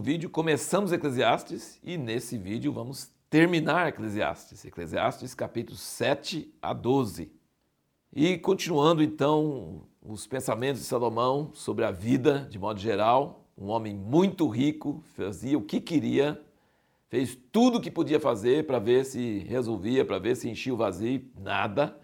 vídeo começamos Eclesiastes e nesse vídeo vamos terminar Eclesiastes, Eclesiastes capítulo 7 a 12. E continuando então os pensamentos de Salomão sobre a vida de modo geral, um homem muito rico, fazia o que queria, fez tudo o que podia fazer para ver se resolvia, para ver se enchia o vazio, nada.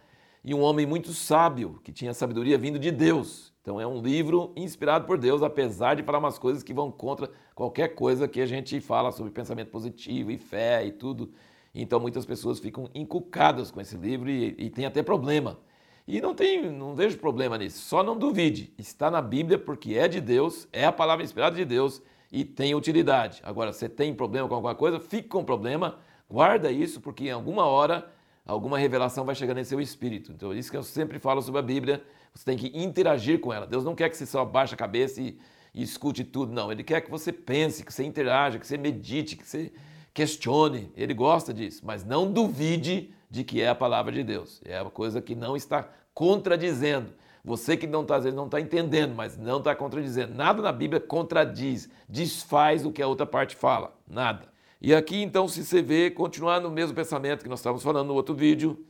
E um homem muito sábio, que tinha sabedoria vindo de Deus. Então é um livro inspirado por Deus, apesar de falar umas coisas que vão contra qualquer coisa que a gente fala sobre pensamento positivo e fé e tudo. Então muitas pessoas ficam encucadas com esse livro e, e tem até problema. E não tem, não vejo problema nisso. Só não duvide. Está na Bíblia porque é de Deus, é a palavra inspirada de Deus e tem utilidade. Agora, você tem problema com alguma coisa, fique com problema, guarda isso porque em alguma hora alguma revelação vai chegar nesse seu espírito. Então, isso que eu sempre falo sobre a Bíblia, você tem que interagir com ela. Deus não quer que você só baixe a cabeça e, e escute tudo, não. Ele quer que você pense, que você interaja, que você medite, que você questione. Ele gosta disso, mas não duvide de que é a palavra de Deus. É uma coisa que não está contradizendo. Você que não está, não está entendendo, mas não está contradizendo. Nada na Bíblia contradiz, desfaz o que a outra parte fala. Nada. E aqui então, se você vê, continuar no mesmo pensamento que nós estávamos falando no outro vídeo,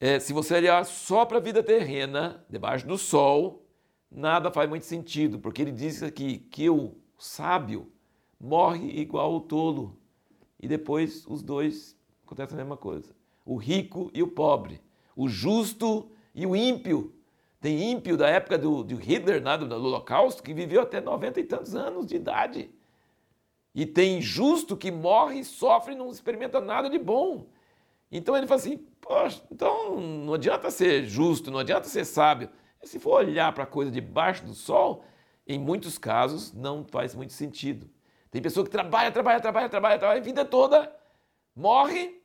é, se você olhar só para a vida terrena, debaixo do sol, nada faz muito sentido, porque ele diz aqui que o sábio morre igual o tolo. E depois os dois acontece a mesma coisa. O rico e o pobre, o justo e o ímpio. Tem ímpio da época do, do Hitler, né, do, do Holocausto, que viveu até 90 e tantos anos de idade. E tem justo que morre, sofre e não experimenta nada de bom. Então ele fala assim: poxa, então não adianta ser justo, não adianta ser sábio. E se for olhar para a coisa debaixo do sol, em muitos casos não faz muito sentido. Tem pessoa que trabalha, trabalha, trabalha, trabalha, trabalha a vida toda, morre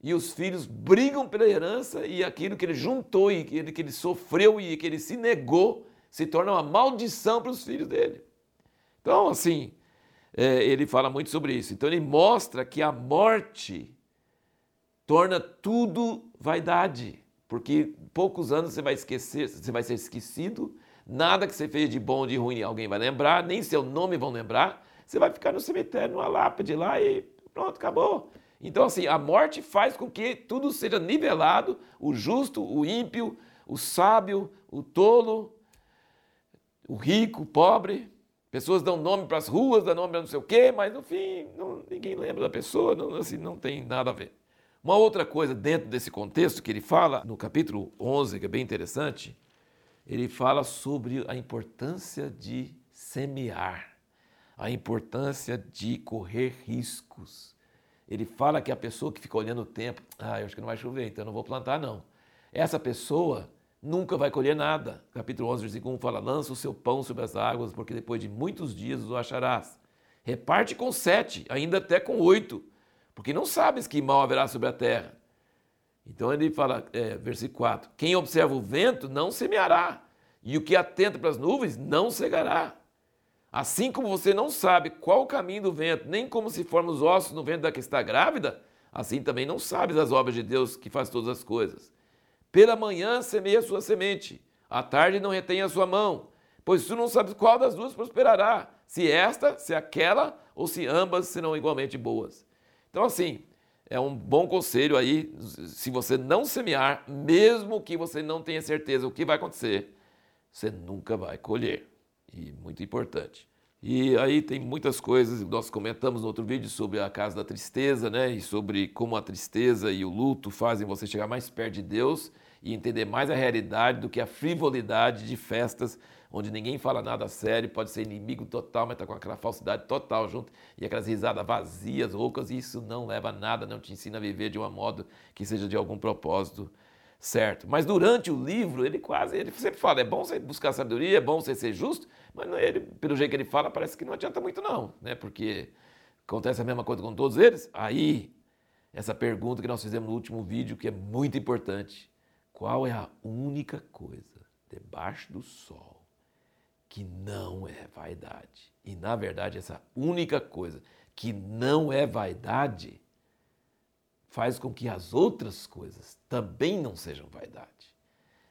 e os filhos brigam pela herança e aquilo que ele juntou e aquilo que ele sofreu e que ele se negou se torna uma maldição para os filhos dele. Então, assim, ele fala muito sobre isso. Então ele mostra que a morte torna tudo vaidade, porque poucos anos você vai esquecer, você vai ser esquecido, nada que você fez de bom ou de ruim alguém vai lembrar, nem seu nome vão lembrar, você vai ficar no cemitério, numa lápide lá e pronto, acabou. Então, assim, a morte faz com que tudo seja nivelado: o justo, o ímpio, o sábio, o tolo, o rico, o pobre. Pessoas dão nome para as ruas, dão nome para não sei o quê, mas no fim não, ninguém lembra da pessoa, não, assim, não tem nada a ver. Uma outra coisa dentro desse contexto que ele fala, no capítulo 11, que é bem interessante, ele fala sobre a importância de semear, a importância de correr riscos. Ele fala que a pessoa que fica olhando o tempo, ah, eu acho que não vai chover, então eu não vou plantar não. Essa pessoa nunca vai colher nada. Capítulo 11, versículo 1 fala: Lança o seu pão sobre as águas, porque depois de muitos dias o acharás. Reparte com sete, ainda até com oito, porque não sabes que mal haverá sobre a terra. Então ele fala, é, versículo 4: Quem observa o vento não semeará, e o que atenta para as nuvens não cegará. Assim como você não sabe qual o caminho do vento, nem como se formam os ossos no vento da que está grávida, assim também não sabes as obras de Deus que faz todas as coisas. Pela manhã semeia sua semente, à tarde não retém a sua mão, pois tu não sabes qual das duas prosperará, se esta, se aquela, ou se ambas serão igualmente boas. Então, assim, é um bom conselho aí, se você não semear, mesmo que você não tenha certeza o que vai acontecer, você nunca vai colher. E muito importante. E aí tem muitas coisas, nós comentamos no outro vídeo sobre a casa da tristeza, né? E sobre como a tristeza e o luto fazem você chegar mais perto de Deus e entender mais a realidade do que a frivolidade de festas onde ninguém fala nada sério, pode ser inimigo total, mas está com aquela falsidade total junto e aquelas risadas vazias, roucas, e isso não leva a nada, não te ensina a viver de um modo que seja de algum propósito certo. Mas durante o livro, ele quase, ele sempre fala, é bom você buscar sabedoria, é bom você ser justo, mas ele, pelo jeito que ele fala, parece que não adianta muito não, né? Porque acontece a mesma coisa com todos eles. Aí, essa pergunta que nós fizemos no último vídeo, que é muito importante. Qual é a única coisa debaixo do sol que não é vaidade? E na verdade, essa única coisa que não é vaidade faz com que as outras coisas também não sejam vaidade.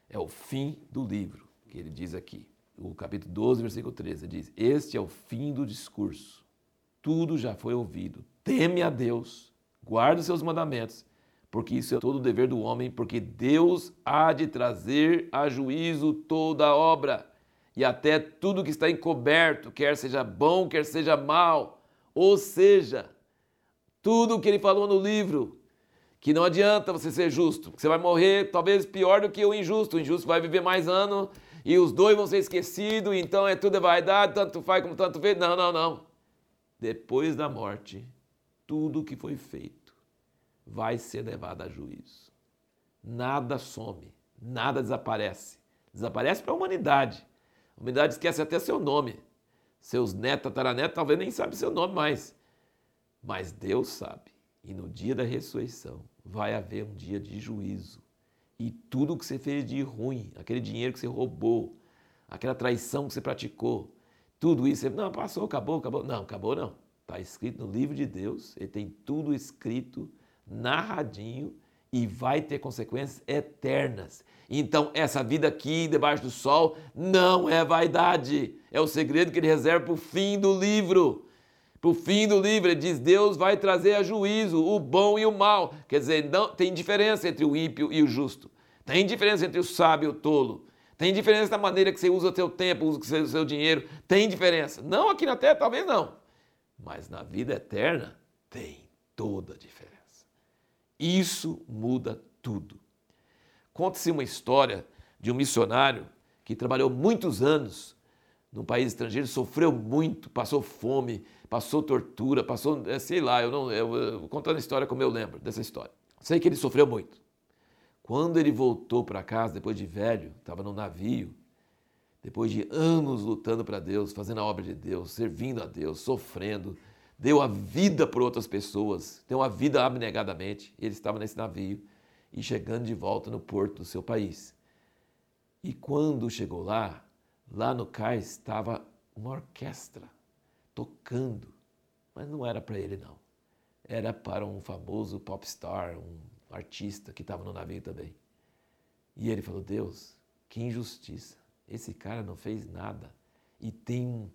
É o fim do livro, que ele diz aqui. O capítulo 12, versículo 13 diz: Este é o fim do discurso. tudo já foi ouvido. Teme a Deus, guarde os seus mandamentos, porque isso é todo o dever do homem, porque Deus há de trazer a juízo toda a obra e até tudo que está encoberto, quer seja bom, quer seja mal. Ou seja, tudo o que ele falou no livro, que não adianta você ser justo, você vai morrer talvez pior do que o injusto. O injusto vai viver mais anos e os dois vão ser esquecidos, então é tudo é vaidade, tanto faz como tanto vê. Não, não, não. Depois da morte, tudo que foi feito vai ser levado a juízo. Nada some, nada desaparece. Desaparece para a humanidade a humanidade esquece até seu nome. Seus netos, tataranetos, talvez nem sabem seu nome mais. Mas Deus sabe. E no dia da ressurreição vai haver um dia de juízo. E tudo que você fez de ruim, aquele dinheiro que você roubou, aquela traição que você praticou, tudo isso, não, passou, acabou, acabou. Não, acabou não. Está escrito no livro de Deus, ele tem tudo escrito, narradinho, e vai ter consequências eternas. Então, essa vida aqui, debaixo do sol, não é vaidade. É o segredo que ele reserva para o fim do livro. Para o fim do livro, ele diz: Deus vai trazer a juízo o bom e o mal. Quer dizer, não, tem diferença entre o ímpio e o justo. Tem diferença entre o sábio e o tolo. Tem diferença na maneira que você usa o seu tempo, usa o seu dinheiro. Tem diferença. Não aqui na terra, talvez não. Mas na vida eterna, tem toda a diferença. Isso muda tudo. Conta-se uma história de um missionário que trabalhou muitos anos num país estrangeiro, sofreu muito, passou fome, passou tortura, passou, é, sei lá, eu não, eu, eu contando a história como eu lembro dessa história. Sei que ele sofreu muito. Quando ele voltou para casa, depois de velho, estava no navio, depois de anos lutando para Deus, fazendo a obra de Deus, servindo a Deus, sofrendo, deu a vida por outras pessoas, deu a vida abnegadamente. Ele estava nesse navio e chegando de volta no porto do seu país. E quando chegou lá, lá no cais estava uma orquestra tocando, mas não era para ele não. Era para um famoso popstar, um artista que estava no navio também. E ele falou: Deus, que injustiça! Esse cara não fez nada e tem,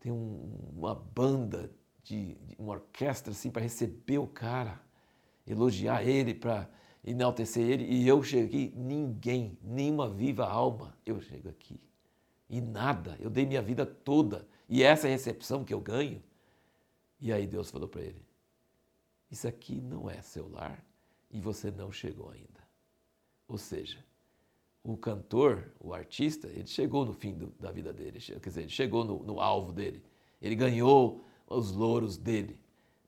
tem um, uma banda de, de uma orquestra assim para receber o cara, elogiar ele, para enaltecer ele, e eu cheguei, ninguém, nenhuma viva alma, eu chego aqui. E nada, eu dei minha vida toda, e essa é recepção que eu ganho. E aí Deus falou para ele: Isso aqui não é seu lar e você não chegou ainda. Ou seja, o cantor, o artista, ele chegou no fim do, da vida dele, quer dizer, ele chegou no, no alvo dele, ele ganhou os louros dele.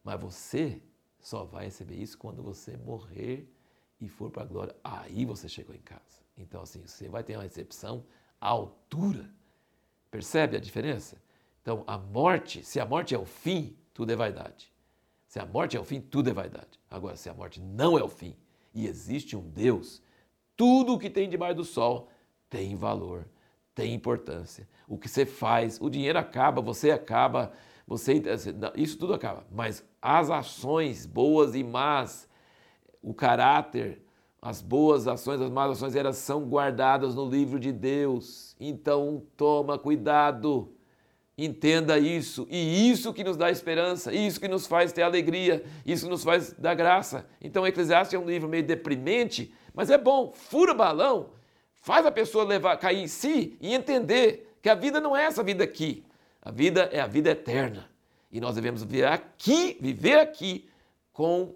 Mas você só vai receber isso quando você morrer e for para a glória, aí você chegou em casa. Então, assim, você vai ter uma recepção à altura. Percebe a diferença? Então, a morte, se a morte é o fim, tudo é vaidade. Se a morte é o fim, tudo é vaidade. Agora, se a morte não é o fim e existe um Deus, tudo o que tem debaixo do sol tem valor, tem importância. O que você faz, o dinheiro acaba, você acaba, você isso tudo acaba. Mas as ações boas e más o caráter, as boas ações, as más ações, elas são guardadas no livro de Deus. Então, toma cuidado, entenda isso. E isso que nos dá esperança, isso que nos faz ter alegria, isso que nos faz dar graça. Então, Eclesiastes é um livro meio deprimente, mas é bom, fura balão, faz a pessoa levar, cair em si e entender que a vida não é essa vida aqui. A vida é a vida eterna. E nós devemos viver aqui, viver aqui com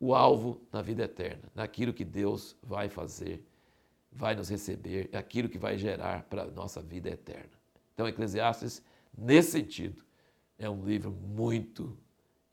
o alvo na vida eterna, naquilo que Deus vai fazer, vai nos receber, é aquilo que vai gerar para a nossa vida eterna. Então, Eclesiastes, nesse sentido, é um livro muito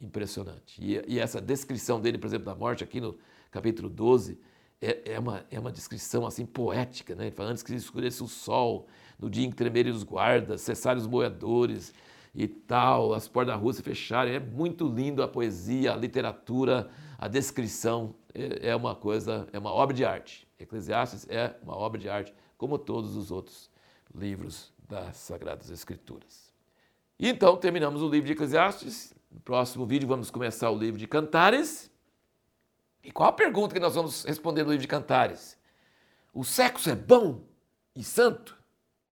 impressionante. E, e essa descrição dele, por exemplo, da morte, aqui no capítulo 12, é, é, uma, é uma descrição assim poética, né? Ele fala, antes que escureça o sol, no dia em que tremerem os guardas, cessarem os moedores e tal, as portas da rua se fecharem. É muito lindo a poesia, a literatura, a descrição é, é uma coisa, é uma obra de arte. Eclesiastes é uma obra de arte, como todos os outros livros das Sagradas Escrituras. E então terminamos o livro de Eclesiastes. No próximo vídeo vamos começar o livro de Cantares. E qual a pergunta que nós vamos responder no livro de Cantares? O sexo é bom e santo?